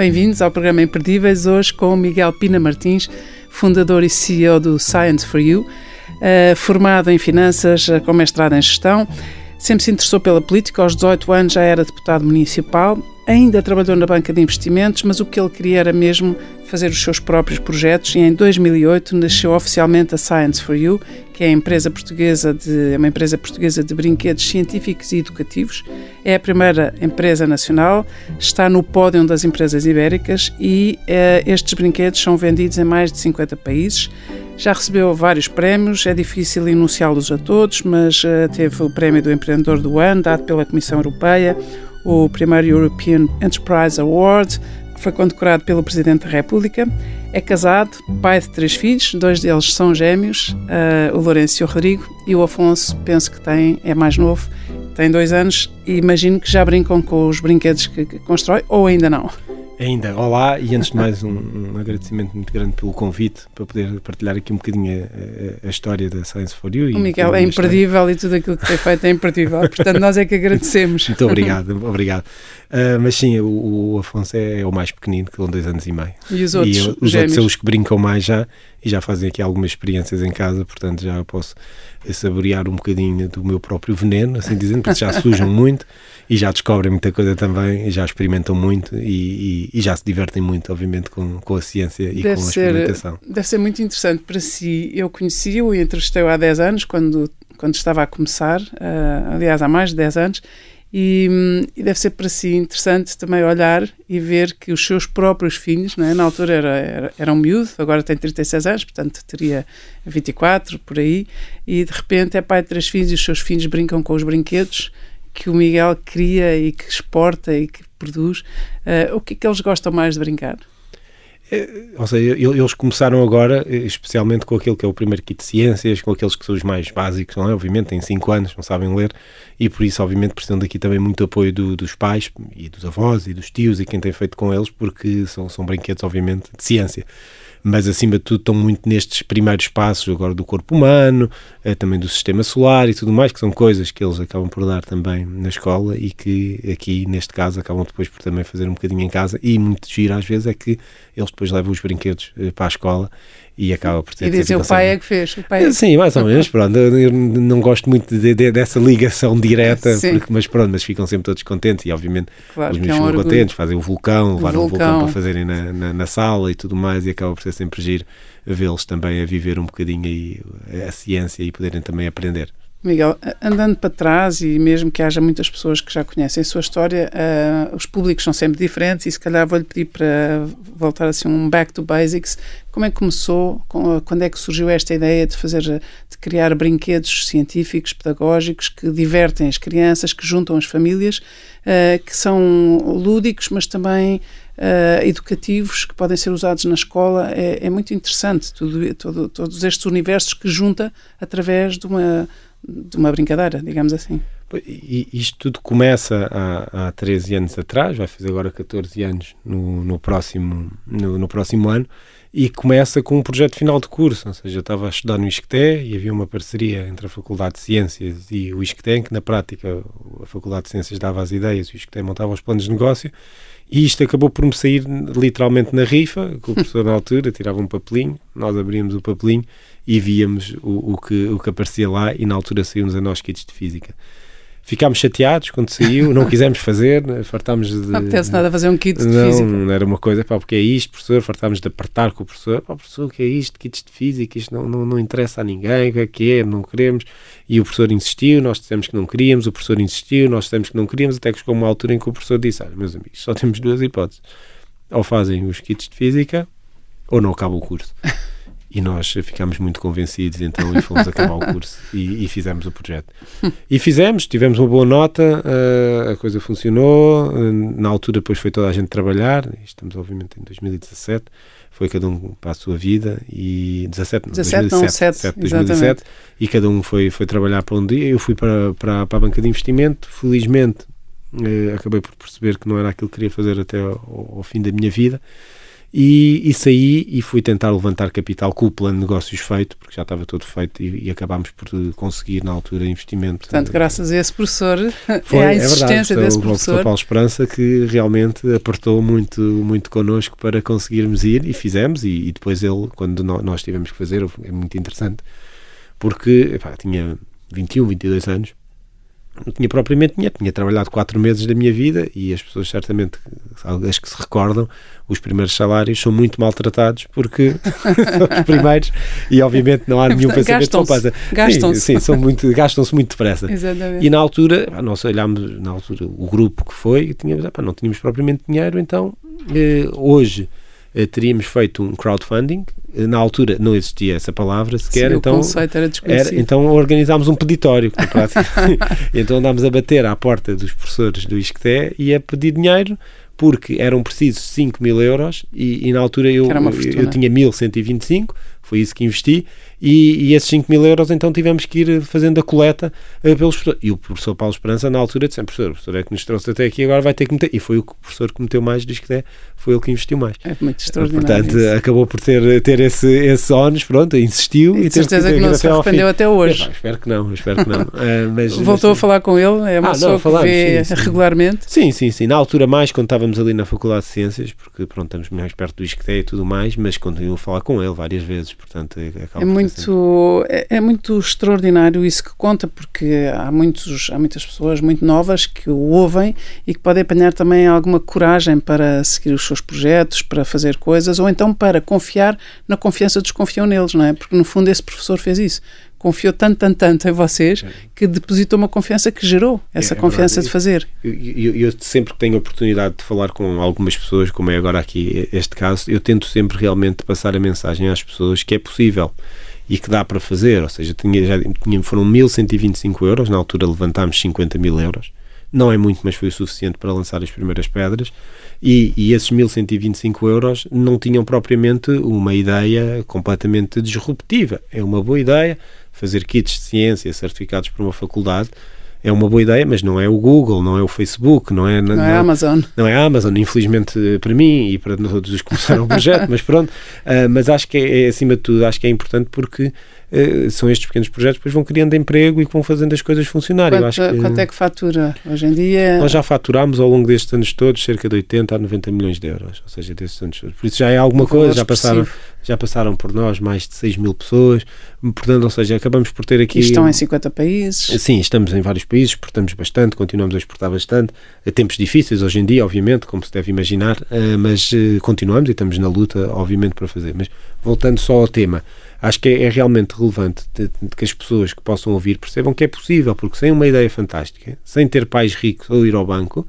Bem-vindos ao programa Imperdíveis, hoje com Miguel Pina Martins, fundador e CEO do Science for You, uh, formado em finanças, uh, com mestrado em gestão. Sempre se interessou pela política, aos 18 anos já era deputado municipal, ainda trabalhou na banca de investimentos, mas o que ele queria era mesmo fazer os seus próprios projetos e em 2008 nasceu oficialmente a Science for You, que é a empresa portuguesa de, é uma empresa portuguesa de brinquedos científicos e educativos. É a primeira empresa nacional, está no pódio das empresas ibéricas e eh, estes brinquedos são vendidos em mais de 50 países. Já recebeu vários prémios, é difícil enunciá-los a todos, mas uh, teve o prémio do Empreendedor do Ano, dado pela Comissão Europeia, o primeiro European Enterprise Award, foi condecorado pelo Presidente da República. É casado, pai de três filhos, dois deles são gêmeos, uh, o Lourenço e o Rodrigo, e o Afonso, penso que tem, é mais novo, tem dois anos, e imagino que já brincam com os brinquedos que, que constrói, ou ainda não. Ainda, olá e antes de mais um, um, agradecimento muito grande pelo convite para poder partilhar aqui um bocadinho a, a, a história da Science for You. O Miguel é imperdível e tudo aquilo que tem feito é imperdível, portanto nós é que agradecemos. Muito obrigado, obrigado. Uh, mas sim, o, o, Afonso é, o mais pequenino, que tem dois anos e meio. E os outros? E eu, os outros são os que brincam mais já e já fazem aqui algumas experiências em casa, portanto já posso saborear um bocadinho do meu próprio veneno, assim dizendo, porque já sujam muito e já descobrem muita coisa também, e já experimentam muito e, e, e, já se divertem muito, obviamente, com, com a ciência e deve com a experimentação. Ser, deve ser muito interessante para si. Eu conheci-o e entrevistei-o há 10 anos, quando, quando estava a começar, uh, aliás, há mais de 10 anos, e, e, deve ser para si interessante também olhar e ver que os seus próprios filhos, é? na altura era, era, era um miúdo, agora tem 36 anos, portanto teria 24 por aí, e de repente é pai de três filhos e os seus filhos brincam com os brinquedos que o Miguel cria e que exporta e que produz. Uh, o que é que eles gostam mais de brincar? É, ou seja, eles começaram agora, especialmente com aquele que é o primeiro kit de ciências, com aqueles que são os mais básicos, não é? Obviamente, têm 5 anos, não sabem ler, e por isso, obviamente, precisam daqui também muito apoio do, dos pais e dos avós e dos tios e quem tem feito com eles, porque são, são brinquedos, obviamente, de ciência mas acima de tudo estão muito nestes primeiros passos agora do corpo humano, eh, também do sistema solar e tudo mais, que são coisas que eles acabam por dar também na escola e que aqui, neste caso, acabam depois por também fazer um bocadinho em casa. E muito giro às vezes é que eles depois levam os brinquedos eh, para a escola e acaba por ter E dizem o pai é que fez. O pai é... Sim, mais ou menos, pronto. Eu não gosto muito de, de, dessa ligação direta, porque, mas pronto, mas ficam sempre todos contentes e obviamente claro, os meus é um ficam contentes, fazem o vulcão, levaram o vulcão. vulcão para fazerem na, na, na, sala e tudo mais e acaba por ser sempre giro vê-los também a viver um bocadinho aí a ciência e poderem também aprender. Miguel, andando para trás e mesmo que haja muitas pessoas que já conhecem a sua história, uh, os públicos são sempre diferentes e se calhar vou-lhe pedir para voltar assim um back to basics. Como é que começou? Quando é que surgiu esta ideia de fazer, de criar brinquedos científicos, pedagógicos que divertem as crianças, que juntam as famílias, uh, que são lúdicos, mas também uh, educativos que podem ser usados na escola? É, é muito interessante tudo, todo, todos estes universos que junta através de uma de uma brincadeira, digamos assim. E isto tudo começa há, há 13 anos atrás, vai fazer agora 14 anos no, no, próximo, no, no próximo ano, e começa com um projeto final de curso, ou seja, eu estava a estudar no ISCTE e havia uma parceria entre a Faculdade de Ciências e o ISCTE, em que na prática a Faculdade de Ciências dava as ideias e o ISCTE montava os planos de negócio, e isto acabou por me sair literalmente na rifa, com o professor na altura tirava um papelinho, nós abríamos o papelinho e víamos o, o, que, o que aparecia lá e na altura saímos a nós kits de física. Ficámos chateados quando saiu, não quisemos fazer, fartámos de. Não apetece nada fazer um kit de não, física. Não, era uma coisa, pá, porque é isto, professor, fartámos de apertar com o professor, pá, professor, o que é isto, kits de física, isto não, não, não interessa a ninguém, o que é que é, não queremos. E o professor insistiu, nós dissemos que não queríamos, o professor insistiu, nós dissemos que não queríamos, até que chegou uma altura em que o professor disse: Olha, meus amigos, só temos duas hipóteses. Ou fazem os kits de física, ou não acaba o curso. E nós ficámos muito convencidos, então, e fomos acabar o curso e, e, fizemos o projeto. E fizemos, tivemos uma boa nota, uh, a coisa funcionou. Uh, na altura, depois foi toda a gente trabalhar, estamos, obviamente, em 2017. Foi cada um para a sua vida e 17, não, 17, 2017, não, 7, 2017 e cada um foi, foi trabalhar para um dia. Eu fui para, para, para a banca de investimento, felizmente uh, acabei por perceber que não era aquilo que queria fazer até ao, ao fim da minha vida E, e, saí e fui tentar levantar capital com o plano de negócios feito, porque já estava todo feito e, e acabámos por conseguir na altura investimento. Portanto, graças a esse professor, Foi, é a existência é verdade, desse o professor. professor Paulo Esperança que realmente apertou muito, muito connosco para conseguirmos ir e fizemos e, e depois ele, quando nós tivemos que fazer, é muito interessante, porque epá, tinha 21, 22 anos não tinha propriamente dinheiro, tinha trabalhado quatro meses da minha vida e as pessoas certamente, as que se recordam, os primeiros salários são muito maltratados porque são os primeiros e obviamente não há nenhum pensamento gastam-se, gastam-se. Sim, sim, são muito, gastam-se muito depressa. Exatamente. E na altura, nós olhámos, na altura, o grupo que foi, tínhamos, não tínhamos propriamente dinheiro, então eh, hoje teríamos feito um crowdfunding. Eh, na altura não existia essa palavra sequer, Sim, então, o conceito era desconhecido. Era, então organizámos um peditório. então andámos a bater à porta dos professores do ISCTE e a pedir dinheiro porque eram precisos 5 mil euros e, e na altura eu, eu tinha 1125, foi isso que investi e, e, esses 5 mil euros então tivemos que ir fazendo a coleta uh, pelos professores. E o professor Paulo Esperança na altura disse, professor, o professor é que nos trouxe até aqui, agora vai ter que meter. E foi o professor que meteu mais, diz que é, foi ele que investiu mais. É muito extraordinário. Portanto, isso. acabou por ter, ter esse, esse ónus, pronto, insistiu. E, e de certeza que, que não se arrependeu até hoje. É, espero que não, espero que não. uh, mas, Voltou mas, a falar com ele? É uma ah, pessoa não, falamos, que vê sim, sim. regularmente? Sim, sim, sim. Na altura mais, quando estávamos ali na Faculdade de Ciências, porque pronto, estamos mais perto do ISCTE e tudo mais, mas continuo a falar com ele várias vezes, portanto... É muito é, é, muito extraordinário isso que conta, porque há, muitos, há muitas pessoas muito novas que o ouvem e que podem apanhar também alguma coragem para seguir os seus projetos, para fazer coisas, ou então para confiar na confiança dos que confiam neles, não é? Porque no fundo esse professor fez isso confiou tanto, tanto, tanto em vocês que depositou uma confiança que gerou essa é, é confiança de fazer. Eu, eu, eu, sempre que tenho a oportunidade de falar com algumas pessoas, como é agora aqui este caso, eu tento sempre realmente passar a mensagem às pessoas que é possível e que dá para fazer, ou seja, tinha, já tinha, foram 1.125 euros, na altura levantámos 50 mil euros, não é muito, mas foi o suficiente para lançar as primeiras pedras, e, e esses 1.125 euros não tinham propriamente uma ideia completamente disruptiva, é uma boa ideia fazer kits de ciência certificados por uma faculdade, é uma boa ideia, mas não é o Google, não é o Facebook, não é, não, não é a Amazon. Não é a Amazon, infelizmente para mim e para todos os que começaram o projeto, mas pronto. Uh, mas acho que é, é, acima de tudo, acho que é importante porque uh, são estes pequenos projetos que depois vão criando emprego e que vão fazendo as coisas funcionarem. Quanto, que, quanto é que fatura hoje em dia? Nós já faturámos ao longo destes anos todos cerca de 80 a 90 milhões de euros, ou seja, destes anos todos. Por isso já é alguma um coisa, já passaram, já passaram por nós mais de 6 mil pessoas, portanto, ou seja, acabamos por ter aqui... E estão em 50 países? Sim, estamos em vários países, exportamos bastante, continuamos a exportar bastante, tempos difíceis hoje em dia, obviamente, como se deve imaginar, eh, mas eh, continuamos e estamos na luta, obviamente, para fazer. Mas voltando só ao tema, acho que é, é realmente relevante de, de que as pessoas que possam ouvir percebam que é possível, porque sem uma ideia fantástica, sem ter pais ricos ou ir ao banco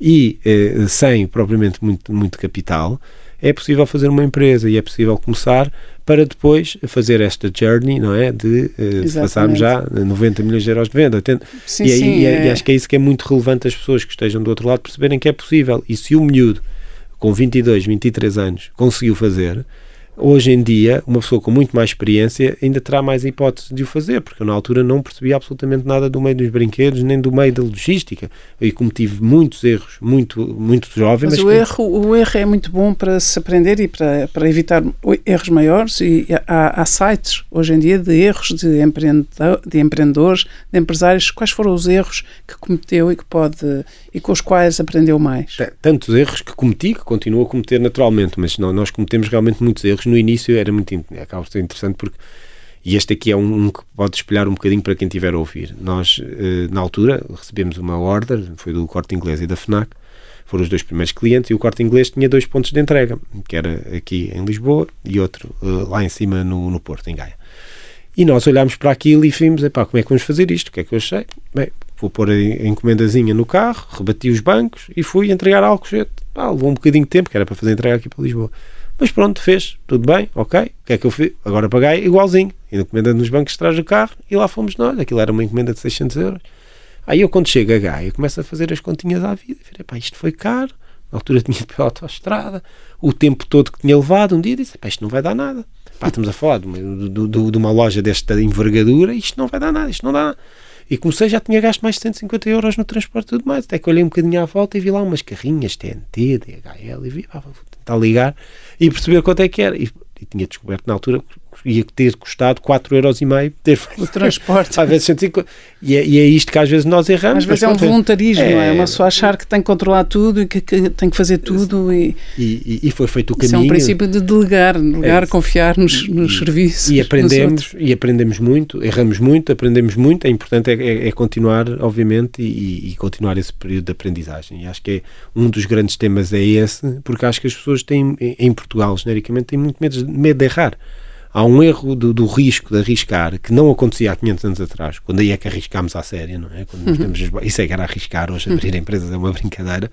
e eh, sem propriamente muito, muito capital, é possível fazer uma empresa e é possível começar para depois fazer esta journey, não é? De uh, passarmos já 90 milhões de euros de venda, 80. Sim, e, aí, sim, e, é... e, acho que é isso que é muito relevante as pessoas que estejam do outro lado perceberem que é possível. E se o miúdo com 22, 23 anos conseguiu fazer, Hoje em dia, uma pessoa com muito mais experiência ainda terá mais hipótese de o fazer, porque eu na altura não percebia absolutamente nada do meio dos brinquedos, nem do meio da logística. E cometi muitos erros, muito, muito jovem. Mas, mas o, que... erro, o erro é muito bom para se aprender e para, para evitar erros maiores. E há, há sites, hoje em dia, de erros de, empreendedor, de empreendedores, de empresários. Quais foram os erros que cometeu e, que pode, e com os quais aprendeu mais? Tantos erros que cometi, que continuo a cometer naturalmente, mas não, nós cometemos realmente muitos erros no início era muito acaba ser interessante porque e este aqui é um, um, que pode espelhar um bocadinho para quem estiver a ouvir. Nós, eh, na altura, recebemos uma order, foi do Corte Inglês e da FNAC, foram os dois primeiros clientes, e o Corte Inglês tinha dois pontos de entrega, que era aqui em Lisboa e outro uh, lá em cima no, no Porto, em Gaia. E nós olhámos para aquilo e vimos, epá, como é que vamos fazer isto? O que é que eu achei? Bem, vou pôr a encomendazinha no carro, rebati os bancos e fui entregar algo levou um bocadinho de tempo, que era para fazer entrega aqui para Lisboa. Mas pronto, fez, tudo bem, ok. O que é que eu fiz? Agora paguei igualzinho. Encomenda nos bancos trás do carro e lá fomos nós. Aquilo era uma encomenda de 600 euros. Aí eu, quando chego a Gaia, começo a fazer as continhas à vida. Falei, pá, isto foi caro. Na altura tinha de pela autoestrada. O tempo todo que tinha levado, um dia disse, pá, isto não vai dar nada. Pá, estamos a falar de uma, de, de, de uma loja desta envergadura, isto não vai dar nada, isto não dá nada. E comecei, já tinha gasto mais de 150 euros no transporte e tudo mais. Até que olhei um bocadinho à volta e vi lá umas carrinhas TNT, DHL, e vi, pá, está a ligar, e perceber quanto é que era. E, e tinha descoberto na altura ia ter custado 4,5€ ter o transporte. às vezes, e, é, e é isto que às vezes nós erramos. Às vezes é um voluntarismo, é, é uma pessoa achar que tem que controlar tudo e que, que tem que fazer tudo. E, e, e foi feito o caminho. Isso é um princípio de delegar, delegar, é, confiar nos, nos serviços. E aprendemos, e aprendemos muito, erramos muito, aprendemos muito. É importante é, é, é continuar, obviamente, e, e, continuar esse período de aprendizagem. E acho que é um dos grandes temas é esse, porque acho que as pessoas têm, em Portugal, genericamente, têm muito medo, medo de errar há um erro do, do, risco de arriscar que não acontecia há 500 anos atrás, quando aí é que arriscámos à séria, não é? Quando temos, isso é que era arriscar, hoje abrir empresas é uma brincadeira,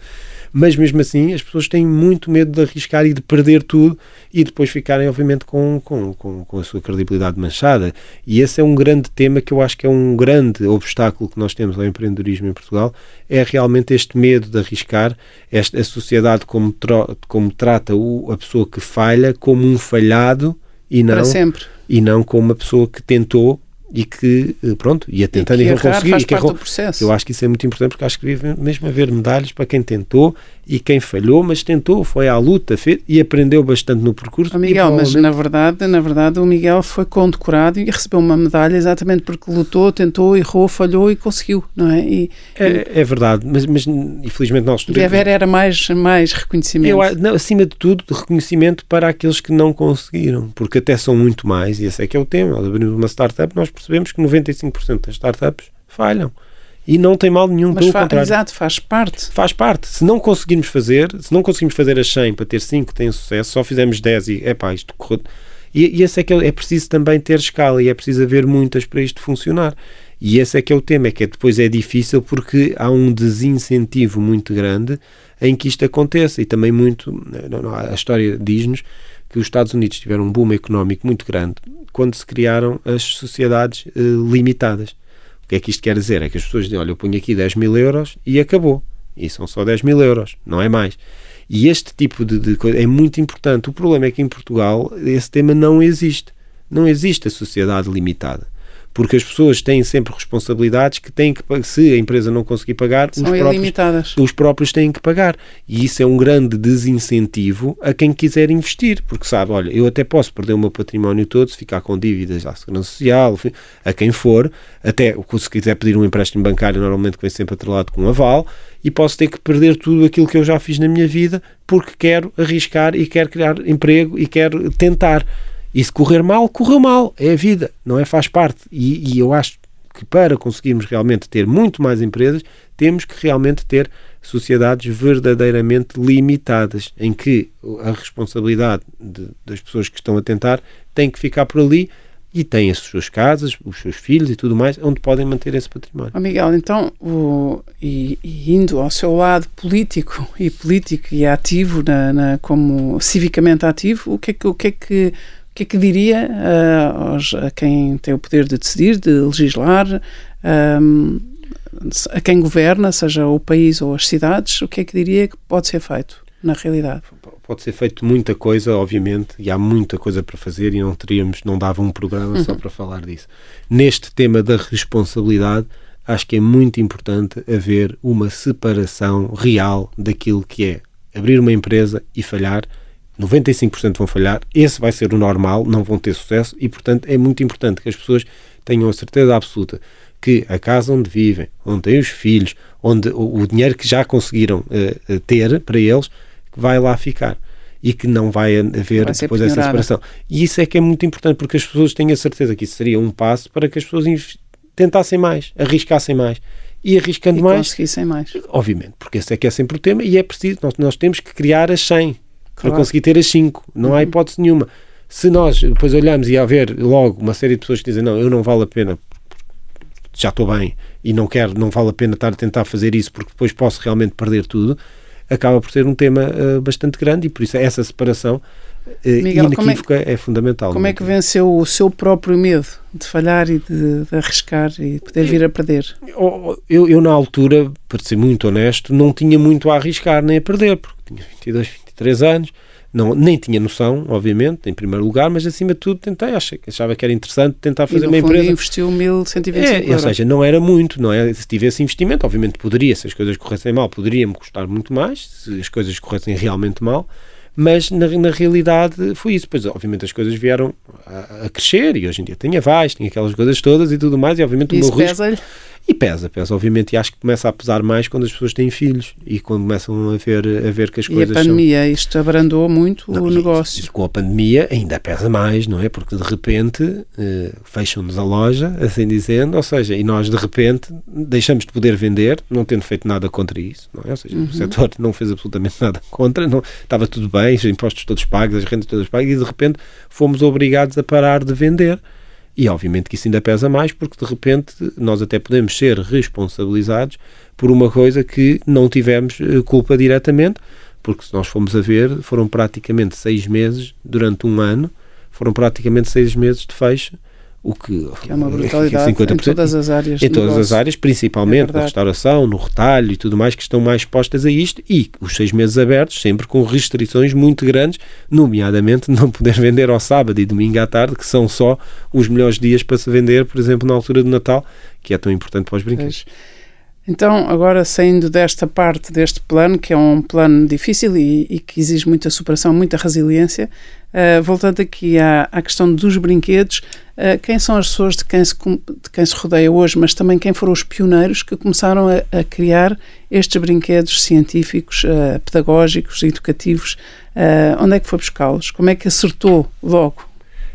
mas mesmo assim as pessoas têm muito medo de arriscar e de perder tudo e depois ficarem, obviamente, com, com, com, com a sua credibilidade manchada. E esse é um grande tema que eu acho que é um grande obstáculo que nós temos ao empreendedorismo em Portugal, é realmente este medo de arriscar, esta, a sociedade como, como trata o, a pessoa que falha como um falhado e não, Para sempre. E não como uma pessoa que tentou e que, eh, pronto, ia tentando e, e não conseguiu. Faz e que errou. processo. Eu acho que isso é muito importante porque acho que deve mesmo haver medalhas para quem tentou e quem falhou, mas tentou, foi à luta fez, e aprendeu bastante no percurso. Oh, Miguel, mas na verdade, na verdade o Miguel foi condecorado e recebeu uma medalha exatamente porque lutou, tentou, errou, falhou e conseguiu, não é? E, é, é, verdade, mas, mas infelizmente nós... Deve haver era mais, mais reconhecimento. Eu, não, acima de tudo, reconhecimento para aqueles que não conseguiram, porque até são muito mais, e esse é que é o tema. Nós abrimos uma startup, nós percebemos que 95% das startups falham e não tem mal nenhum, Mas pelo fa contrário. Exato, faz parte. Faz parte. Se não conseguirmos fazer, se não conseguimos fazer as 100 para ter 5 que têm sucesso, só fizemos 10 e, é pá, isto correu... E, e esse é que é, é preciso também ter escala e é preciso haver muitas para isto funcionar. E esse é que é o tema, é que é, depois é difícil porque há um desincentivo muito grande em que isto aconteça e também muito, a história diz-nos que os Estados Unidos tiveram um boom económico muito grande quando se criaram as sociedades eh, limitadas. O que é que isto quer dizer? É que as pessoas dizem, olha, eu ponho aqui 10 mil euros e acabou. E são só 10 mil euros, não é mais. E este tipo de, de coisa é muito importante. O problema é que em Portugal esse tema não existe. Não existe a sociedade limitada porque as pessoas têm sempre responsabilidades que têm que se a empresa não conseguir pagar, São os próprios, os próprios têm que pagar. E isso é um grande desincentivo a quem quiser investir, porque sabe, olha, eu até posso perder o meu património todo se ficar com dívidas à Segurança Social, a quem for, até se quiser pedir um empréstimo bancário, normalmente vem sempre atrelado com um aval, e posso ter que perder tudo aquilo que eu já fiz na minha vida porque quero arriscar e quero criar emprego e quero tentar. E se correr mal, correu mal. É a vida, não é? Faz parte. E, e eu acho que para conseguirmos realmente ter muito mais empresas, temos que realmente ter sociedades verdadeiramente limitadas, em que a responsabilidade de, das pessoas que estão a tentar tem que ficar por ali e têm as suas casas, os seus filhos e tudo mais, onde podem manter esse património. Oh Miguel, então, o, e, e, indo ao seu lado político e político e ativo, na, na, como civicamente ativo, o que é que, o que, é que que é que diria uh, aos, a quem tem o poder de decidir, de legislar, um, a quem governa, seja o país ou as cidades, o que é que diria que pode ser feito na realidade? Pode ser feito muita coisa, obviamente, e há muita coisa para fazer e não teríamos, não dava um programa uhum. só para falar disso. Neste tema da responsabilidade, acho que é muito importante haver uma separação real daquilo que é abrir uma empresa e falhar 95% vão falhar, esse vai ser o normal, não vão ter sucesso e, portanto, é muito importante que as pessoas tenham a certeza absoluta que a casa onde vivem, onde têm os filhos, onde o, o dinheiro que já conseguiram uh, ter para eles, vai lá ficar e que não vai haver vai depois essa separação. E isso é que é muito importante porque as pessoas têm a certeza que isso seria um passo para que as pessoas tentassem mais, arriscassem mais e arriscando e mais. conseguissem mais. Obviamente, porque esse é que é sempre o tema e é preciso, nós, nós temos que criar as 100 claro. para conseguir ter as 5. Não uhum. há hipótese nenhuma. Se nós depois olhamos e haver logo uma série de pessoas que dizem não, eu não vale a pena, já estou bem e não quero, não vale a pena estar a tentar fazer isso porque depois posso realmente perder tudo, acaba por ser um tema uh, bastante grande e por isso essa separação uh, Miguel, inequívoca é, é, fundamental. Como é que venceu o seu próprio medo de falhar e de, de arriscar e poder vir a perder? Eu, eu, na altura, para ser muito honesto, não tinha muito a arriscar nem a perder, porque tinha 22, 23 anos, não, nem tinha noção, obviamente, em primeiro lugar, mas acima de tudo tentei, achava que era interessante tentar fazer e, uma fundo, empresa. investiu 1.125 é, Ou seja, não era muito, não é? Se tivesse investimento, obviamente poderia, se as coisas corressem mal, poderia-me custar muito mais, se as coisas corressem realmente mal, mas na, na realidade foi isso. Pois, obviamente, as coisas vieram a, a crescer e hoje em dia tem avais, tem aquelas coisas todas e tudo mais, e obviamente Isso o meu risco. E pesa, pesa, obviamente, e acho que começa a pesar mais quando as pessoas têm filhos e quando começam a ver, a ver que as E a coisas são. pandemia, isto abrandou muito Não, o e- negócio. E com a pandemia ainda pesa mais, não é? Porque de repente eh, fecham-nos a loja, assim dizendo, ou seja, e nós de repente deixamos de poder vender, não tendo feito nada contra isso, não é? Ou seja, Uhum. o setor não fez absolutamente nada contra, não, estava tudo bem, os impostos todos pagos, as rendas todas pagas, e de repente fomos obrigados a parar de vender. E obviamente que isso ainda pesa mais, porque de repente nós até podemos ser responsabilizados por uma coisa que não tivemos eh, culpa diretamente, porque se nós formos a ver, foram praticamente seis meses durante um ano, foram praticamente seis meses de fecho, o que, Que é uma brutalidade em 50%. todas as áreas. Em todas as áreas, É principalmente na verdade. restauração, no retalho e tudo mais, que estão mais expostas a isto, e os seis meses abertos, sempre com restrições muito grandes, nomeadamente não poder vender ao sábado e domingo à tarde, que são só os melhores dias para se vender, por exemplo, na altura do Natal, que é tão importante para os brinquedos. Então, agora saindo desta parte deste plano, que é um plano difícil e, e que exige muita superação, muita resiliência, uh, voltando aqui à, à questão dos brinquedos, uh, quem são as pessoas de quem, se, de quem se rodeia hoje, mas também quem foram os pioneiros que começaram a, a criar estes brinquedos científicos, uh, pedagógicos, educativos? Onde é que foi buscá-los? Como é que acertou logo?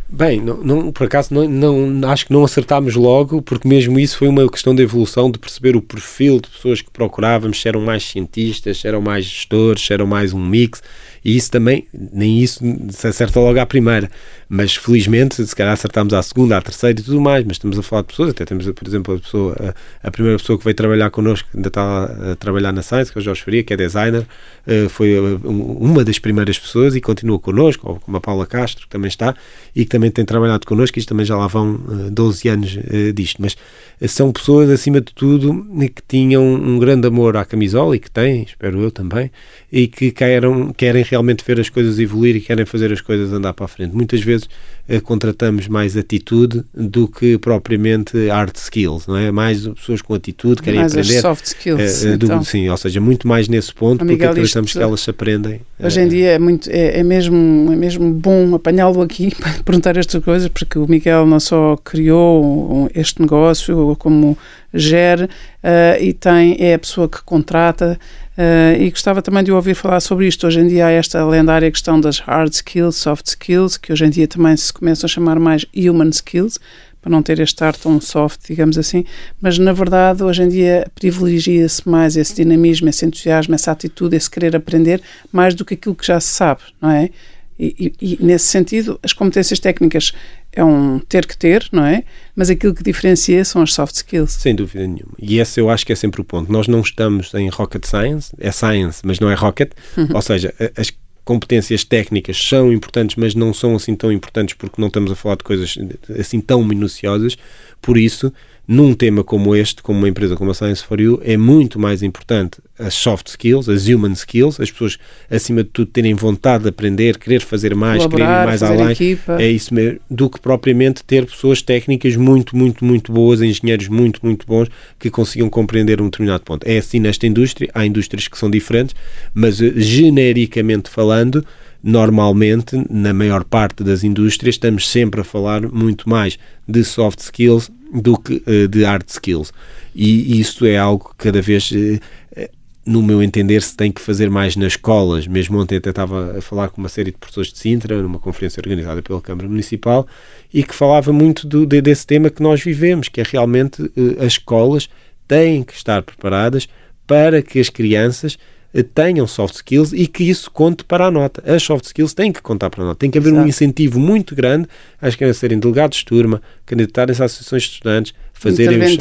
Bem, não, não- por acaso não, não- acho que não acertámos logo, porque mesmo isso foi uma questão de evolução, de perceber o perfil de pessoas que procurávamos, se eram mais cientistas, se eram mais gestores, se eram mais um mix, e isso também, nem isso se acerta logo à primeira, mas felizmente, se calhar acertámos à segunda, à terceira e tudo mais, mas estamos a falar de pessoas, até temos, por exemplo, a, pessoa, a, a primeira pessoa que veio trabalhar connosco, ainda está a trabalhar na Science, que é o Jorge Faria, que é designer, eh, foi um- uma das primeiras pessoas e continua connosco, ou como a Paula Castro, que também está, e que também tem trabalhado connosco, isto também já lá vão eh, 12 anos eh, disto, mas eh, são pessoas, acima de tudo, eh, que tinham um grande amor à camisola, e que têm, espero eu também, e que querem, querem realmente ver as coisas evoluir e querem fazer as coisas andar para a frente. Muitas vezes eh, contratamos mais atitude do que propriamente hard skills, não é? Mais pessoas com atitude, querem mais as aprender. soft skills. eh, eh, do- então. sim, ou seja, muito mais nesse ponto, Oh, porque acreditamos isto- que elas se aprendem. Hoje em dia é, muito, é, é mesmo, é mesmo bom apanhá-lo aqui para perguntar estas coisas, porque o Miguel não só criou este negócio, como gere eh, e tem, é a pessoa que contrata. eh, e gostava também de ouvir falar sobre isto. Hoje em dia há esta lendária questão das hard skills, soft skills, que hoje em dia também se começam a chamar mais human skills, para não ter este ar tão soft, digamos assim, mas na verdade hoje em dia privilegia-se mais esse dinamismo, esse entusiasmo, essa atitude, esse querer aprender, mais do que aquilo que já se sabe, não é? E, e- e, nesse sentido, as competências técnicas é um ter que ter, não é? Mas aquilo que diferencia são as soft skills. Sem dúvida nenhuma. E esse eu acho que é sempre o ponto. Nós não estamos em rocket science, é science, mas não é rocket. Ou seja, as competências técnicas são importantes, mas não são assim tão importantes porque não estamos a falar de coisas assim tão minuciosas. Por isso, num tema como este, como uma empresa como a Science for You, é muito mais importante as soft skills, as human skills, as pessoas, acima de tudo, terem vontade de aprender, querer fazer mais, querer ir mais além. equipa. É isso mesmo, do que propriamente ter pessoas técnicas muito, muito, muito boas, engenheiros muito, muito bons, que consigam compreender um determinado ponto. É assim nesta indústria, há indústrias que são diferentes, mas eh, genericamente falando, normalmente, na maior parte das indústrias, estamos sempre a falar muito mais de soft skills do que eh, de hard skills. E isso é algo que cada vez eh, eh, no meu entender, se tem que fazer mais nas escolas. Mesmo ontem até estava a falar com uma série de professores de Sintra, numa conferência organizada pela Câmara Municipal, e que falava muito do, de- desse tema que nós vivemos, que é realmente as escolas têm que estar preparadas para que as crianças tenham soft skills e que isso conte para a nota. As soft skills têm que contar para a nota. Tem que haver um Exato. incentivo muito grande às crianças serem delegados de turma, candidatarem-se a associações de estudantes, fazerem os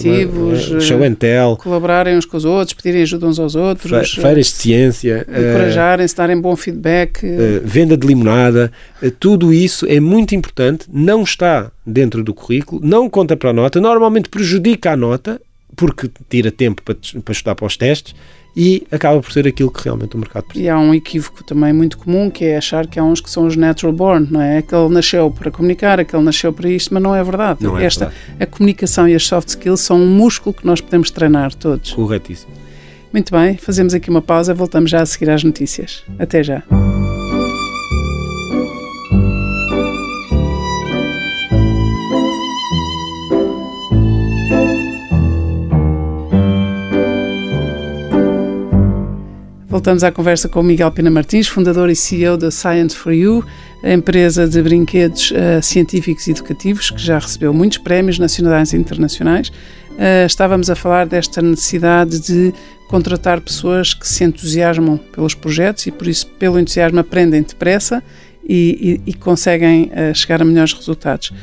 chama- eh, show and tell, Colaborarem uns com os outros, pedirem ajuda uns aos outros, fe- feiras de ciência, eh, encorajarem-se, darem bom feedback. eh, venda de limonada, eh, tudo isso é muito importante, não está dentro do currículo, não conta para a nota, normalmente prejudica a nota, porque tira tempo para, para estudar para os testes e acaba por ser aquilo que realmente o mercado precisa. E há um equívoco também muito comum que é achar que há uns que são os natural born, não é? Aquele nasceu para comunicar, aquele nasceu para isto, mas não é verdade. Não é Esta, verdade. A comunicação e as soft skills são um músculo que nós podemos treinar todos. Corretíssimo. Muito bem, fazemos aqui uma pausa, voltamos já a seguir às notícias. Até já. Voltamos à conversa com Miguel Pina Martins, fundador e CEO da Science for You, a empresa de brinquedos uh, científicos e educativos que já recebeu muitos prémios nacionais e internacionais. Uh, estávamos a falar desta necessidade de contratar pessoas que se entusiasmam pelos projetos e, por isso, pelo entusiasmo, aprendem depressa e, e, e conseguem uh, chegar a melhores resultados.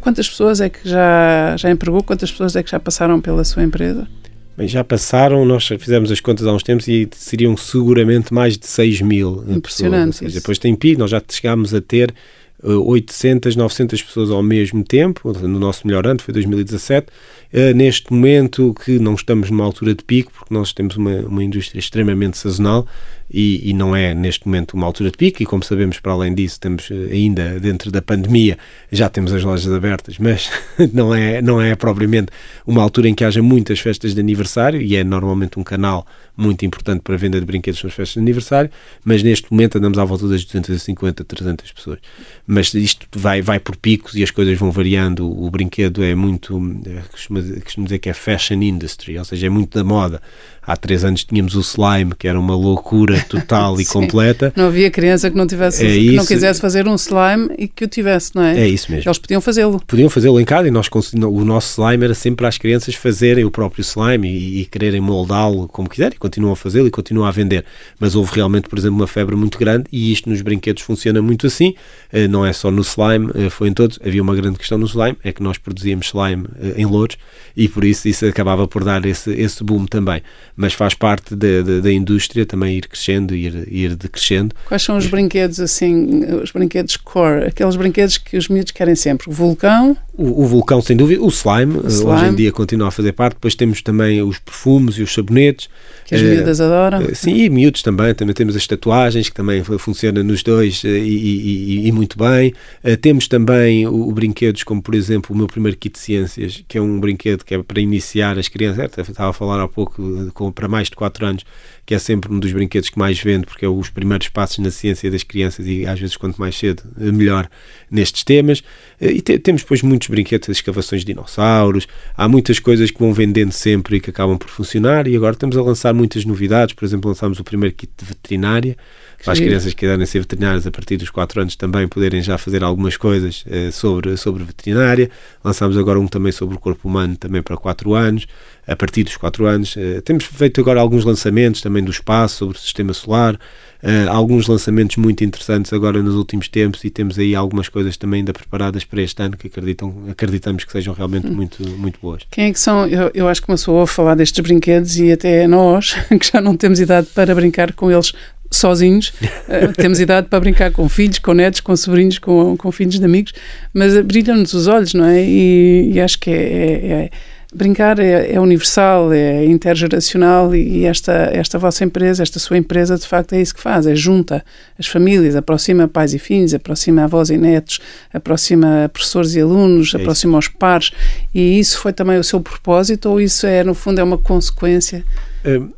quantas pessoas é que já, já empregou? Quantas pessoas é que já passaram pela sua empresa? Bem, já passaram, nós fizemos as contas há uns tempos e seriam seguramente mais de 6 mil pessoas. Seja, depois tem pico, nós já chegámos a ter 800, eh, 900 pessoas ao mesmo tempo, no nosso melhor ano, foi 2017. Uh, neste momento que não estamos numa altura de pico, porque nós temos uma, uma indústria extremamente sazonal, e, e, não é neste momento uma altura de pico, e como sabemos, para além disso, temos eh, ainda dentro da pandemia, já temos as lojas abertas, mas não é, não é propriamente uma altura em que haja muitas festas de aniversário, e é normalmente um canal muito importante para a venda de brinquedos nas festas de aniversário, mas neste momento andamos à volta das 250, 300 pessoas. Mas isto vai, vai por picos e as coisas vão variando, o brinquedo é muito, é, costumo, dizer que é fashion industry, ou seja, é muito da moda há três anos tínhamos o slime, que era uma loucura total e completa. Não havia criança que não tivesse, é que isso. não quisesse fazer um slime e que o tivesse, não é? É isso mesmo. Eles podiam fazê-lo. Podiam fazê-lo em casa e nós o nosso slime era sempre para as crianças fazerem o próprio slime e, e quererem moldá-lo como quiserem, continuam a fazê-lo e continuam a vender. Mas houve realmente, por exemplo, uma febre muito grande e isto nos brinquedos funciona muito assim, eh, não é só no slime, eh, foi em todos. Havia uma grande questão no slime, é que nós produzíamos slime eh, em Louros e por isso isso acabava por dar esse, esse boom também mas faz parte da, da, da indústria também ir crescendo, ir, ir decrescendo. Quais são os brinquedos assim, os brinquedos core, aqueles brinquedos que os miúdos querem sempre? Vulcão? O, o vulcão, sem dúvida, o slime, o slime, hoje em dia continua a fazer parte, depois temos também os perfumes e os sabonetes. Que as uh, miúdas adoram. Uh, sim, e miúdos também, também temos as tatuagens, que também funciona nos dois uh, e, e, e, muito bem. temos também o, o, brinquedos, como por exemplo o meu primeiro kit de ciências, que é um brinquedo que é para iniciar as crianças, estava a falar há pouco com, para mais de 4 anos, que é sempre um dos brinquedos que mais vende, porque é os primeiros passos na ciência das crianças e às vezes quanto mais cedo, melhor nestes temas. E te, temos depois muitos brinquedos, escavações de dinossauros, há muitas coisas que vão vendendo sempre e que acabam por funcionar. E agora estamos a lançar muitas novidades, por exemplo lançámos o primeiro kit de veterinária, para as crianças que quiserem ser veterinárias a partir dos 4 anos também poderem já fazer algumas coisas eh, sobre, sobre veterinária. Lançámos agora um também sobre o corpo humano, também para 4 anos, a partir dos 4 anos. Eh, temos feito agora alguns lançamentos também do espaço, sobre o sistema solar, eh, alguns lançamentos muito interessantes agora nos últimos tempos e temos aí algumas coisas também ainda preparadas para este ano que acreditam, acreditamos que sejam realmente hum. muito, muito boas. Quem é que são? Eu, eu acho que começou a falar destes brinquedos e até nós, que já não temos idade para brincar com eles sozinhos, uh, temos idade para brincar com filhos, com netos, com sobrinhos, com, com filhos de amigos, mas brilham-nos os olhos, não é? E, e acho que é, é, é brincar é, é, universal, é intergeracional e esta, esta vossa empresa, esta sua empresa, de facto é isso que faz, é junta as famílias, aproxima pais e filhos, aproxima avós e netos, aproxima professores e alunos, é aproxima os pares e isso foi também o seu propósito ou isso é, no fundo, é uma consequência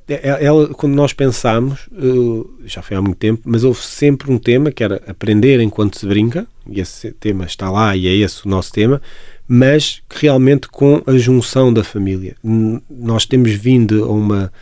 ela, quando nós pensámos, uh, já foi há muito tempo, mas houve sempre um tema que era aprender enquanto se brinca, e esse tema está lá e é esse o nosso tema, mas realmente com a junção da família. Nós temos vindo a uma,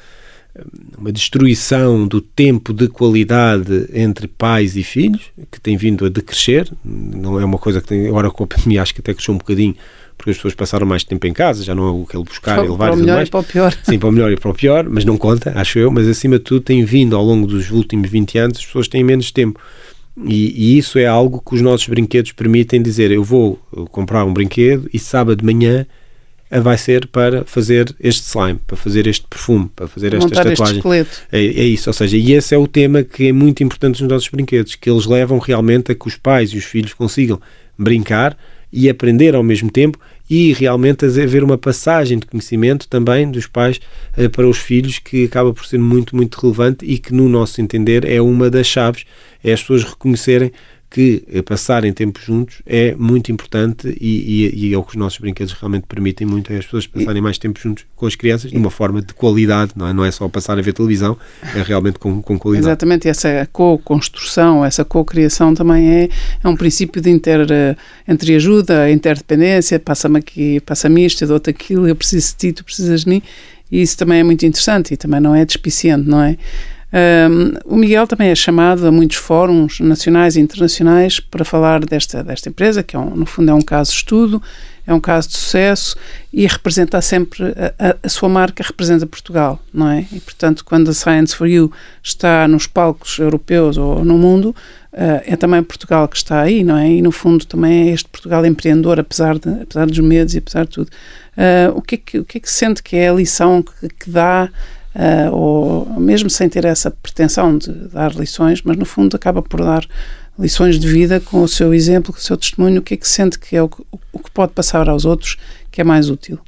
uma destruição do tempo de qualidade entre pais e filhos, que tem vindo a decrescer, não é uma coisa que tem, agora com a pandemia acho que até cresceu um bocadinho, porque as pessoas passaram mais tempo em casa, já não é aquele buscar para, e levar para o melhor mais. e para o pior. Sim, para o melhor e para o pior, mas não conta, acho eu, mas acima de tudo tem vindo ao longo dos últimos 20 anos, as pessoas têm menos tempo. E, e, isso é algo que os nossos brinquedos permitem dizer: eu vou comprar um brinquedo e sábado de manhã eh, vai ser para fazer este slime, para fazer este perfume, para fazer estas tatuagens. É, é, isso, ou seja, e esse é o tema que é muito importante nos nossos brinquedos, que eles levam realmente a que os pais e os filhos consigam brincar e aprender ao mesmo tempo e realmente haver uma passagem de conhecimento também dos pais uh, para os filhos que acaba por ser muito, muito relevante e que, no nosso entender, é uma das chaves, é as pessoas reconhecerem que passarem tempo juntos é muito importante e, e, e, é o que os nossos brinquedos realmente permitem muito é as pessoas passarem mais tempo juntos com as crianças de uma forma de qualidade, não é, não é só passar a ver televisão, é realmente com, com qualidade. Exatamente, essa co-construção, essa co-criação também é, é um princípio de inter, entre ajuda, interdependência, passa-me aqui, passa-me isto, eu dou-te aquilo, eu preciso de ti, tu precisas de mim, e isso também é muito interessante e também não é despiciante, não é? O Miguel também é chamado a muitos fóruns nacionais e internacionais para falar desta, desta empresa, que é um, no fundo é um caso de estudo, é um caso de sucesso e representa sempre, a, a, sua marca representa Portugal, não é? E portanto, quando a Science for You está nos palcos europeus ou no mundo, uh, é também Portugal que está aí, não é? E no fundo também é este Portugal empreendedor, apesar, de, apesar dos medos e apesar de tudo. Uh, o, que é que, o que é que sente que é a lição que, que dá uh, ou mesmo sem ter essa pretensão de dar lições, mas no fundo acaba por dar lições de vida com o seu exemplo, com o seu testemunho, o que é que sente que é o, o que pode passar aos outros que é mais útil?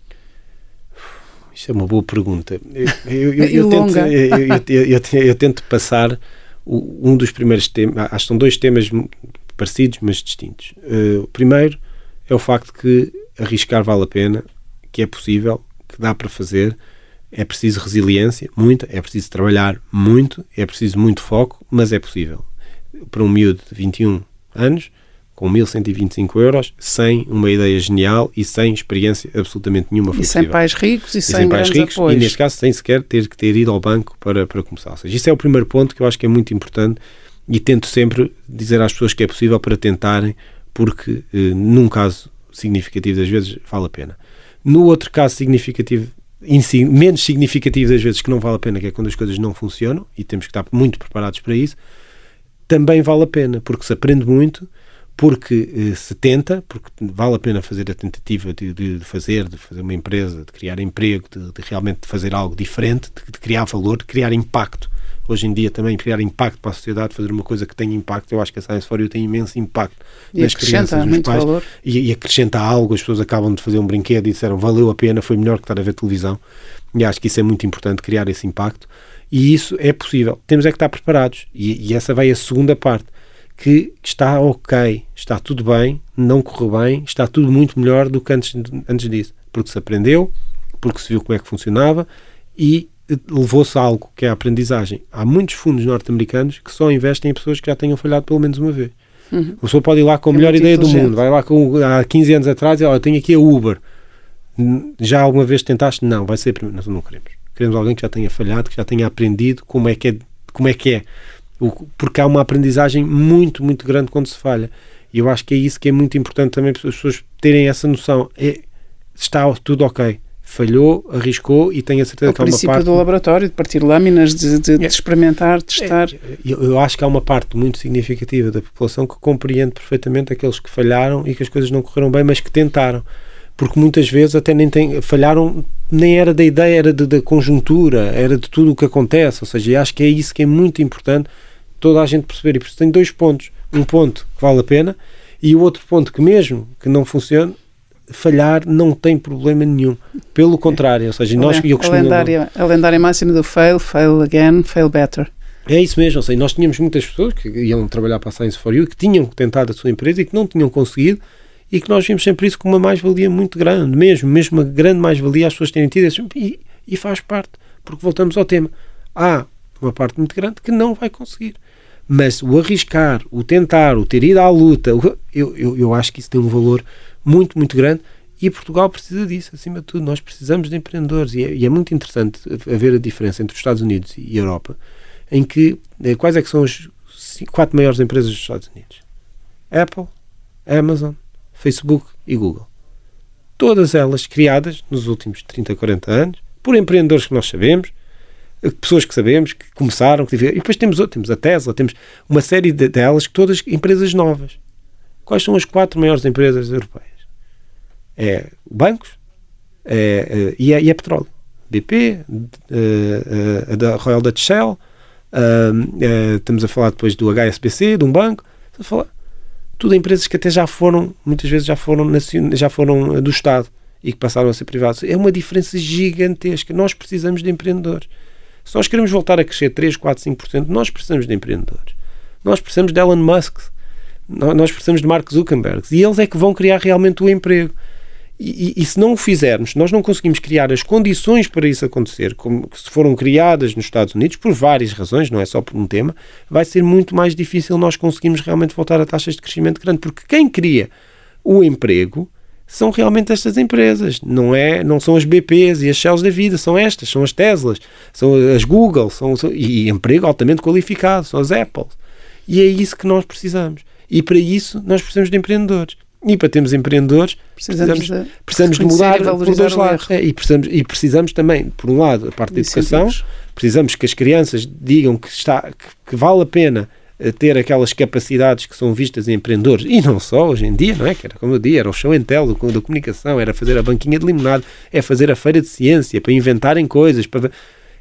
Isto é uma boa pergunta. Eu, eu, eu, eu tento, eu, tento, passar um dos primeiros temas, acho que são dois temas parecidos, mas distintos. Uh, o primeiro é o facto que arriscar vale a pena, que é possível, que dá para fazer, é preciso resiliência, muita, é preciso trabalhar muito, é preciso muito foco, mas é possível. Para um miúdo de 21 anos, com 1125 euros, sem uma ideia genial e sem experiência absolutamente nenhuma. E sem pais ricos e, e sem, sem pais ricos apoios. e neste caso sem sequer ter que ter ido ao banco para, para começar. Ou seja, isso é o primeiro ponto que eu acho que é muito importante e tento sempre dizer às pessoas que é possível para tentarem, porque eh, num caso significativo das vezes vale a pena. No outro caso significativo menos significativo das vezes que não vale a pena, que é quando as coisas não funcionam e temos que estar muito preparados para isso, também vale a pena, porque se aprende muito, porque eh, se tenta, porque vale a pena fazer a tentativa de, de, de fazer, de fazer uma empresa, de criar emprego, de, de realmente fazer algo diferente, de, criar valor, de criar impacto hoje em dia também criar impacto para a sociedade, fazer uma coisa que tenha impacto. Eu acho que a Science for You tem imenso impacto e nas crianças, nos pais. Valor. E, e acrescenta algo. As pessoas acabam de fazer um brinquedo e disseram valeu a pena, foi melhor que estar a ver televisão. E acho que isso é muito importante, criar esse impacto. E isso é possível. Temos é que estar preparados. E, e essa vai a segunda parte. Que está ok, está tudo bem, não correu bem, está tudo muito melhor do que antes, antes disso. Porque se aprendeu, porque se viu como é que funcionava e levou-se a algo que é a aprendizagem. Há muitos fundos norte-americanos que só investem em pessoas que já tenham falhado pelo menos uma vez. Uhum. A pessoa pode ir lá com a é melhor ideia do mundo, vai lá com há 15 anos atrás e olha, tenho aqui a Uber. Já alguma vez tentaste? Não, vai ser primeiro. Nós não queremos. Queremos alguém que já tenha falhado, que já tenha aprendido como é que é. Como é, que é. Porque há uma aprendizagem muito, muito grande quando se falha. E eu acho que é isso que é muito importante também para as pessoas terem essa noção. É, está tudo ok falhou, arriscou e tenho a certeza o que há uma parte... O princípio do laboratório, de partir lâminas, de, de, de experimentar, testar... É, eu, eu, acho que há uma parte muito significativa da população que compreende perfeitamente aqueles que falharam e que as coisas não correram bem, mas que tentaram. Porque muitas vezes até nem tem, falharam, nem era da ideia, era da conjuntura, era de tudo o que acontece. Ou seja, acho que é isso que é muito importante toda a gente perceber. E por isso tem dois pontos. Um ponto que vale a pena e o outro ponto que mesmo que não funcione, falhar não tem problema nenhum. Pelo contrário, ou seja, nós... Eu a, lendária, a lendária máxima do fail, fail again, fail better. É isso mesmo, ou seja, nós tínhamos muitas pessoas que iam trabalhar para a Science for You que tinham tentado a sua empresa e que não tinham conseguido e que nós vimos sempre isso como uma mais-valia muito grande, mesmo, mesmo uma grande mais-valia as pessoas terem tido e, e faz parte, porque voltamos ao tema. Há uma parte muito grande que não vai conseguir. Mas o arriscar, o tentar, o ter ido à luta, eu, eu, eu acho que isso tem um valor muito, muito grande e Portugal precisa disso, acima de tudo. Nós precisamos de empreendedores e é, e é muito interessante ver a diferença entre os Estados Unidos e Europa, em que eh, quais é que são as quatro maiores empresas dos Estados Unidos? Apple, Amazon, Facebook e Google. Todas elas criadas nos últimos 30, 40 anos por empreendedores que nós sabemos, eh, pessoas que sabemos, que começaram, que... e depois temos, temos a Tesla, temos uma série de, delas, todas empresas novas. Quais são as quatro maiores empresas europeias? É bancos é, é, e, é, e é petróleo. BP, a da Royal Dutch Shell, estamos a falar depois do HSBC, de um banco, a falar tudo empresas que até já foram, muitas vezes já foram, já foram do Estado e que passaram a ser privados. É uma diferença gigantesca. Nós precisamos de empreendedores. Se nós queremos voltar a crescer 3, 4, 5%, nós precisamos de empreendedores. Nós precisamos de Elon Musk, nós precisamos de Mark Zuckerberg e eles é que vão criar realmente o emprego. E, e, e, se não o fizermos, nós não conseguimos criar as condições para isso acontecer, como se foram criadas nos Estados Unidos, por várias razões, não é só por um tema, vai ser muito mais difícil nós conseguirmos realmente voltar a taxas de crescimento grande, porque quem cria o emprego são realmente estas empresas, não é, não são as BPs e as Shells da vida, são estas, são as Teslas, são as Google, são, são e emprego altamente qualificado, são as Apple. E é isso que nós precisamos. E para isso nós precisamos de empreendedores. E para termos empreendedores, precisamos, precisamos, de, precisamos de mudar por dois lados. É, e, precisamos, e precisamos também, por um lado, a parte da educação, precisamos que as crianças digam que, está, que, que vale a pena eh, ter aquelas capacidades que são vistas em empreendedores, e não só hoje em dia, não é? Que era como eu dizia, era o show and tell da comunicação, era fazer a banquinha de limonado, é fazer a feira de ciência, para inventarem coisas, para...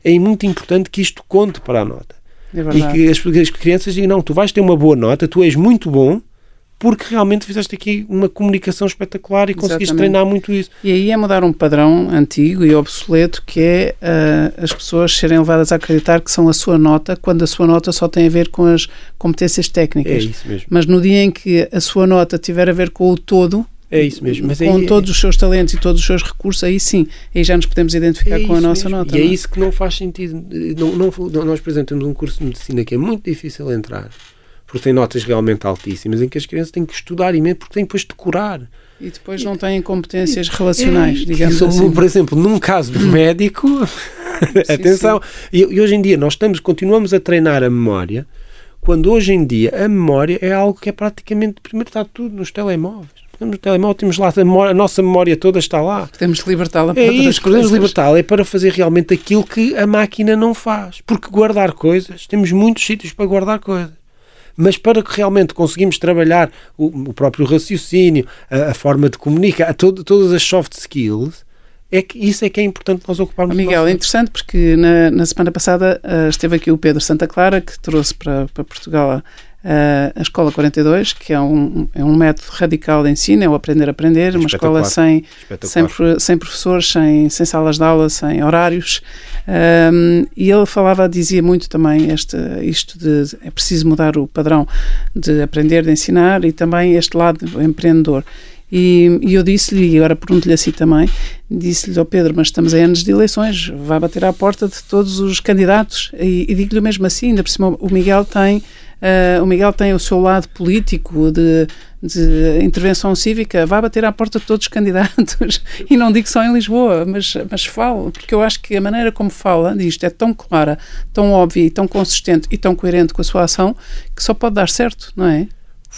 é muito importante que isto conte para a nota. É e que as, as crianças digam, não, tu vais ter uma boa nota, tu és muito bom, porque realmente fizeste aqui uma comunicação espetacular e conseguiste Exatamente. treinar muito isso. E aí é mudar um padrão antigo e obsoleto que é uh, as pessoas serem levadas a acreditar que são a sua nota quando a sua nota só tem a ver com as competências técnicas. É isso mesmo. Mas no dia em que a sua nota tiver a ver com o todo, é isso mesmo. Mas com aí, todos os seus talentos e todos os seus recursos, aí sim, aí já nos podemos identificar é com a nossa mesmo. nota. E é é isso que não faz sentido. Não, não, nós, por exemplo, temos um curso de medicina que é muito difícil entrar porque tem notas realmente altíssimas, em que as crianças têm que estudar imenso, porque têm depois de decorar. E depois não têm competências relacionais, é, digamos isso, assim. Por exemplo, num caso de médico, sim, atenção, sim. E, e, hoje em dia nós estamos, continuamos a treinar a memória, quando hoje em dia a memória é algo que é praticamente, primeiro está tudo nos telemóveis. No telemóvel temos lá a, memória, a nossa memória toda está lá. Podemos libertá-la para É isso, podemos libertá-la é para fazer realmente aquilo que a máquina não faz. Porque guardar coisas, temos muitos sítios para guardar coisas mas para que realmente conseguimos trabalhar o, o próprio raciocínio, a, a, forma de comunicar, todo, todas as soft skills, é que isso é que é importante nós ocuparmos. Miguel, é interessante porque na, na semana passada uh, esteve aqui o Pedro Santa Clara, que trouxe para, para Portugal Uh, a Escola 42, que é um, é um método radical de ensino, é o aprender a aprender, uma escola sem, sem, sem, professores, sem, sem salas de aula, sem horários. Um, e ele falava, dizia muito também este, isto de é preciso mudar o padrão de aprender, de ensinar e também este lado empreendedor. E, e, eu disse-lhe, e agora pergunto-lhe assim também, disse-lhe ao oh Pedro, mas estamos em anos de eleições, vai bater à porta de todos os candidatos. E, e digo-lhe mesmo assim, ainda por cima o Miguel tem Uh, o Miguel tem o seu lado político de, de, intervenção cívica, vai bater à porta de todos os candidatos. e não digo só em Lisboa, mas, mas falo, porque eu acho que a maneira como fala disto é tão clara, tão óbvia e tão consistente e tão coerente com a sua ação que só pode dar certo, não é?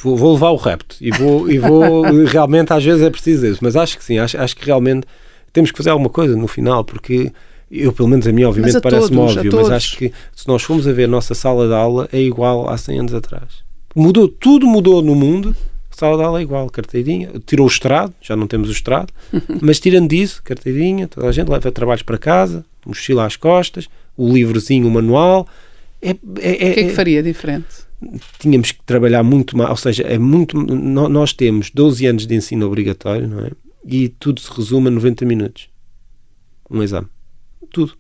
Vou, vou levar o repto e vou, e vou realmente, às vezes é preciso isso, mas acho que sim, acho, acho que realmente temos que fazer alguma coisa no final, porque eu, pelo menos a mim, obviamente, parece-me óbvio, mas acho que se nós formos a ver a nossa sala de aula, é igual há 100 anos atrás. Mudou, tudo mudou no mundo, a sala de aula é igual, carteirinha, tirou o estrado, já não temos o estrado, mas tirando disso, carteirinha, toda a gente leva trabalhos para casa, mochila às costas, o livrozinho, o manual. É, é, é, o que é que é faria diferente? Tínhamos que trabalhar muito mais, ou seja, é muito, nós temos 12 anos de ensino obrigatório, não é? E tudo se resume a 90 minutos. Um exame tudo.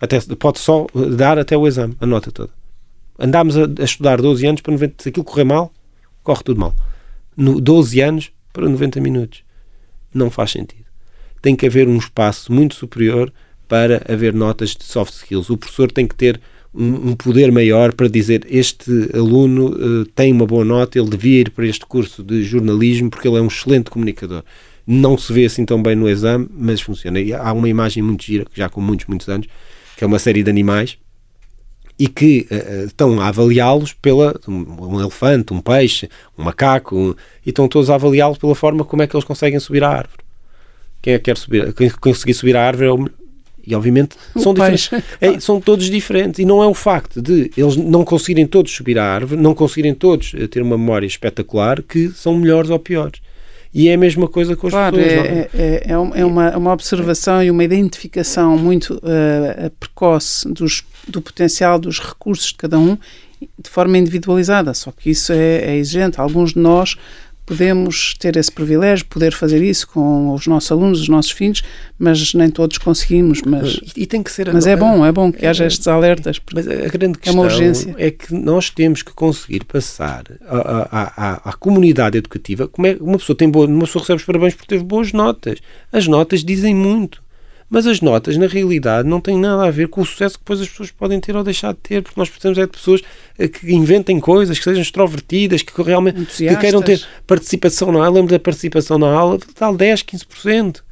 Até, pode só dar até o exame, a nota toda. Andámos a, a estudar 12 anos para 90, se aquilo correr mal, corre tudo mal. No, 12 anos para 90 minutos. Não faz sentido. Tem que haver um espaço muito superior para haver notas de soft skills. O professor tem que ter um, poder maior para dizer este aluno uh, tem uma boa nota, ele devia ir para este curso de jornalismo porque ele é um excelente comunicador não se vê assim tão bem no exame, mas funciona. E há uma imagem muito gira, já com muitos, muitos anos, que é uma série de animais e que uh, estão a avaliá-los pela um, elefante, um peixe, um macaco, um, e estão todos a avaliá-los pela forma como é que eles conseguem subir à árvore. Quem é que quer subir? Quem conseguir subir à árvore é o e obviamente são diferentes. É, são todos diferentes. E não é o facto de eles não conseguirem todos subir à árvore, não conseguirem todos ter uma memória espetacular, que são melhores ou piores. E é a mesma coisa com as claro, pessoas. É, é, é, é, uma, é uma observação e uma identificação muito uh, precoce dos, do potencial dos recursos de cada um de forma individualizada. Só que isso é, é exigente. Alguns de nós podemos ter esse privilégio, poder fazer isso com os nossos alunos, os nossos filhos, mas nem todos conseguimos. Mas, e, tem que ser mas é bom, é bom que haja estes alertas. Mas a grande questão é, uma urgência. é que nós temos que conseguir passar à, à, comunidade educativa como é uma pessoa tem boa, uma pessoa recebe os parabéns porque teve boas notas. As notas dizem muito Mas as notas, na realidade, não têm nada a ver com o sucesso que depois as pessoas podem ter ou deixar de ter, porque nós precisamos é de pessoas eh, que inventem coisas, que sejam extrovertidas, que realmente que queiram ter participação na aula. Lembro da participação na aula, tal 10, 15%.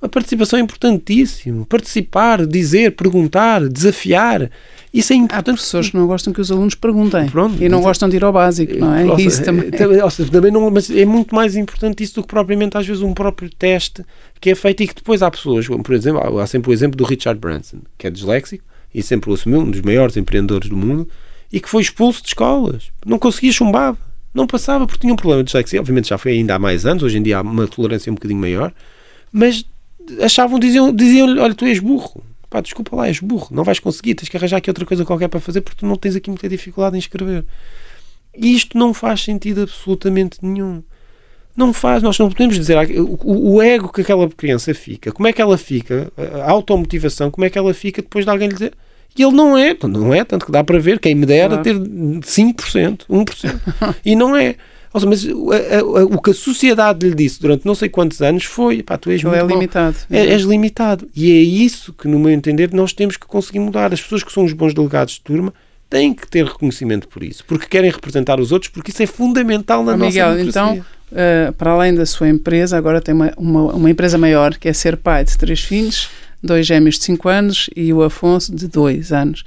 A participação é importantíssimo. Participar, dizer, perguntar, desafiar. Isso é importante. Há professores que não gostam que os alunos perguntem Pronto, e não gostam de ir ao básico, não é? isso também. É, também não, mas é muito mais importante isso do que propriamente às vezes um próprio teste que é feito e que depois há pessoas, por exemplo, há sempre o exemplo do Richard Branson, que é disléxico e sempre o assumiu, um dos maiores empreendedores do mundo, e que foi expulso de escolas. Não conseguia chumbava. Não passava porque tinha um problema de dislexia. Obviamente já foi ainda há mais anos, hoje em dia há uma tolerância um bocadinho maior, mas achavam, diziam-lhe, diziam olha, tu és burro pá, desculpa lá, és burro, não vais conseguir, tens que arranjar aqui outra coisa qualquer para fazer porque tu não tens aqui muita dificuldade em escrever. E isto não faz sentido absolutamente nenhum. Não faz, nós não podemos dizer o, o ego que aquela criança fica, como é que ela fica, a automotivação, como é que ela fica depois de alguém lhe dizer. E ele não é, não é, tanto que dá para ver, quem me dera claro. ter 5%, 1%. e não é. Seja, mas a, a, o que a sociedade lhe disse durante não sei quantos anos foi: pá, tu és muito é limitado. É, és limitado. E é isso que, no meu entender, nós temos que conseguir mudar. As pessoas que são os bons delegados de turma têm que ter reconhecimento por isso, porque querem representar os outros, porque isso é fundamental na oh, nossa Miguel, democracia. então, uh, para além da sua empresa, agora tem uma, uma, uma empresa maior, que é ser pai de três filhos, dois gêmeos de 5 anos e o Afonso de 2 anos.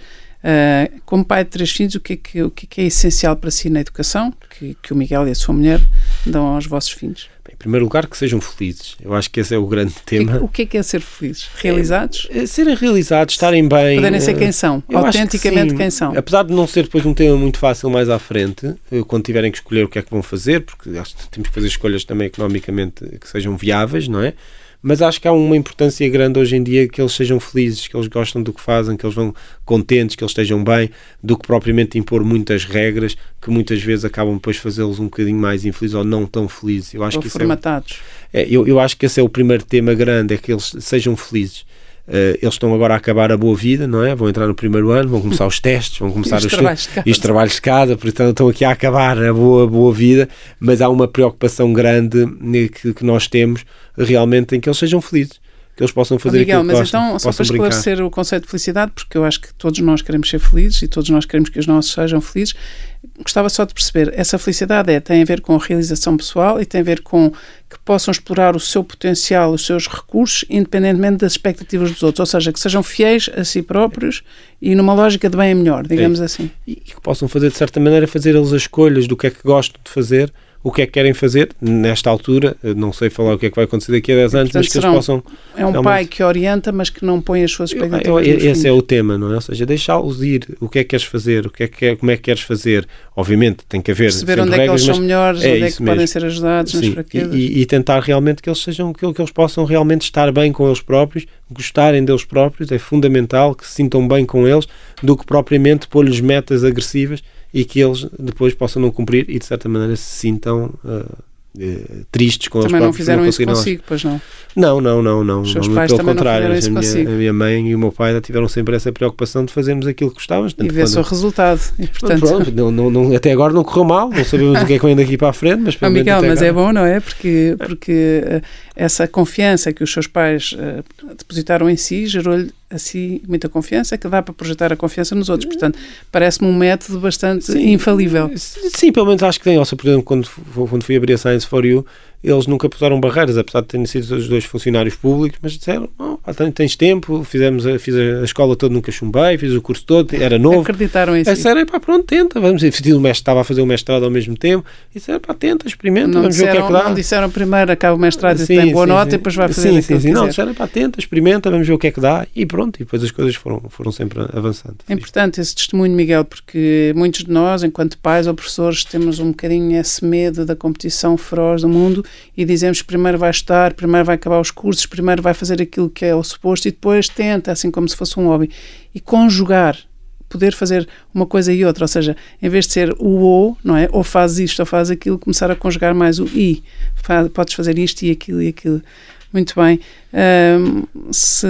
Uh, como pai de três filhos, o que, é que, o que é, que é essencial para si na educação que, que o Miguel e a sua mulher dão aos vossos filhos? Bem, em primeiro lugar, que sejam felizes. Eu acho que esse é o grande tema. O que é que é ser felizes? Realizados? É, é serem realizados, estarem bem. Poderem ser quem são, autenticamente que quem são. Apesar de não ser depois um tema muito fácil mais à frente, eh, quando tiverem que escolher o que é que vão fazer, porque acho que temos que fazer escolhas também economicamente que sejam viáveis, não é? Mas acho que há uma importância grande hoje em dia que eles sejam felizes, que eles gostam do que fazem, que eles vão contentes, que eles estejam bem, do que propriamente impor muitas regras que muitas vezes acabam depois fazê-los um bocadinho mais infelizes ou não tão felizes. Eu acho ou que formatados. É, é, eu, eu acho que esse é o primeiro tema grande, é que eles sejam felizes. Uh, eles estão agora a acabar a boa vida, não é? Vão entrar no primeiro ano, vão começar os testes, vão começar os, os, trabalhos, de casa. os trabalhos de casa, portanto estão aqui a acabar a boa, boa vida, mas há uma preocupação grande que, que nós temos realmente em que eles sejam felizes que eles possam fazer oh, Miguel, aquilo que mas gostam, então, só para esclarecer brincar. o conceito de felicidade, porque eu acho que todos nós queremos ser felizes e todos nós queremos que os nossos sejam felizes, gostava só de perceber, essa felicidade é, tem a ver com a realização pessoal e tem a ver com que possam explorar o seu potencial, os seus recursos, independentemente das expectativas dos outros, ou seja, que sejam fiéis a si próprios e numa lógica de bem é melhor, digamos assim. E que possam fazer, de certa maneira, fazer eles as escolhas do que é que gostam de fazer o que é que querem fazer nesta altura. Não sei falar o que é que vai acontecer daqui a 10 anos, Portanto, mas que eles possam. É um pai que orienta, mas que não põe as suas expectativas. Eu, eu, esse é o tema, não é? Ou seja, deixá-los ir. O que é que queres fazer? O que é que, como é que queres fazer? Obviamente, tem que haver. Perceber onde é que eles são melhores, é onde é que mesmo. podem ser ajudados Sim, nas fraquezas. E, e, tentar realmente que eles sejam, que, que eles possam realmente estar bem com eles próprios, gostarem deles próprios. É fundamental que se sintam bem com eles, do que propriamente pôr-lhes metas agressivas e que eles depois possam não cumprir e de certa maneira se sintam uh, tristes com também eles próprios. Também não fizeram não isso consigo, pois não? Não, não, não, não. Os seus não, pais pelo contrário, a minha, a minha, mãe e o meu pai tiveram sempre essa preocupação de fazermos aquilo que gostávamos. E ver quando... o resultado. E, portanto... Pronto, não, não, até agora não correu mal, não sabemos o que é que vem daqui para a frente, mas pelo oh, Miguel, mas agora... é bom, não é? Porque, porque uh, essa confiança que os seus pais uh, depositaram em si gerou-lhe assim muita confiança que dá para projetar a confiança nos outros. Portanto, parece-me um método bastante sim, infalível. Sim, pelo menos acho que tem. Ou seja, por exemplo, quando, quando fui abrir a Science for You, eles nunca puseram barreiras, apesar de terem sido os dois funcionários públicos, mas disseram, oh, tens tempo, fizemos a, fiz a escola toda, nunca chumbei, fiz o curso todo, era novo. Acreditaram em si. Disseram, pá, pronto, tenta, vamos, o mestre, estava a fazer o mestrado ao mesmo tempo, e disseram, pá, tenta, experimenta, não vamos disseram, ver o que é que dá. Não disseram primeiro, acaba o mestrado sim, e tem boa sim, nota sim. e depois vai fazer sim, sim, sim. Não, disseram, pá, tenta, experimenta, vamos ver o que é que dá, e pronto, e depois as coisas foram, foram sempre avançando. É importante esse testemunho, Miguel, porque muitos de nós, enquanto pais ou professores, temos um bocadinho esse medo da competição feroz do mundo e dizemos primeiro vai estudar, primeiro vai acabar os cursos, primeiro vai fazer aquilo que é o suposto e depois tenta, assim como se fosse um hobby. E conjugar, poder fazer uma coisa e outra, ou seja, em vez de ser o ou, não é? Ou faz isto ou faz aquilo, começar a conjugar mais o i. Faz, podes fazer isto e aquilo e aquilo. Muito bem. Um, se,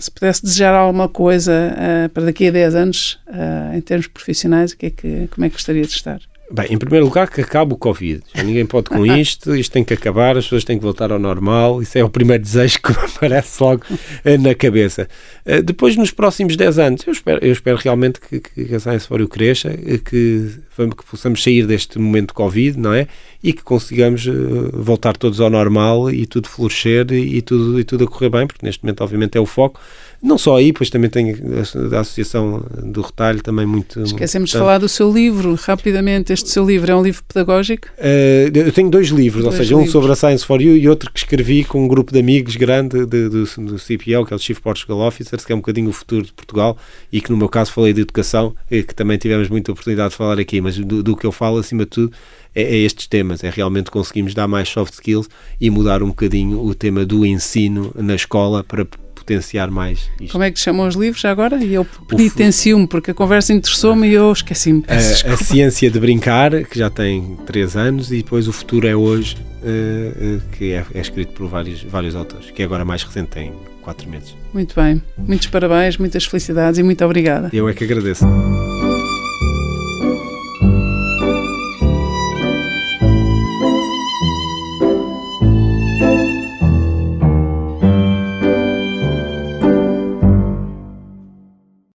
se, pudesse desejar alguma coisa uh, para daqui a 10 anos, uh, em termos profissionais, que é que, como é que gostaria de estar? Bem, em primeiro lugar, que acabe o Covid. Ninguém pode com isto, isto tem que acabar, as pessoas têm que voltar ao normal. Isso é o primeiro desejo que me aparece logo eh, na cabeça. Eh, depois, nos próximos 10 anos, eu espero, eu espero realmente que, que a Science for You cresça, eh, que, que possamos sair deste momento de Covid, não é? E que consigamos voltar todos ao normal e tudo florescer e tudo, e tudo a correr bem, porque neste momento, obviamente, é o foco. Não só aí, pois também tem a, Associação do Retalho, também muito. Esquecemos de falar do seu livro, rapidamente. Este seu livro é um livro pedagógico? Uh, eu tenho dois livros, dois ou seja, livros. um sobre a Science for You e outro que escrevi com um grupo de amigos grande de, do, do CPL, que é o Chief Portugal Officers, que é um bocadinho o futuro de Portugal e que no meu caso falei de educação, que também tivemos muita oportunidade de falar aqui, mas do, do que eu falo, acima de tudo, é, é, estes temas, é realmente conseguimos dar mais soft skills e mudar um bocadinho o tema do ensino na escola para potenciar mais isto. Como é que chamam os livros agora? E eu penitencio-me, porque a conversa interessou-me e eu esqueci-me. A, a, Ciência de Brincar, que já tem 3 anos, e depois O Futuro é Hoje, uh, uh, que é, é, escrito por vários, vários autores, que é agora mais recente, tem 4 meses. Muito bem. Muitos parabéns, muitas felicidades e muito obrigada. Eu é que agradeço.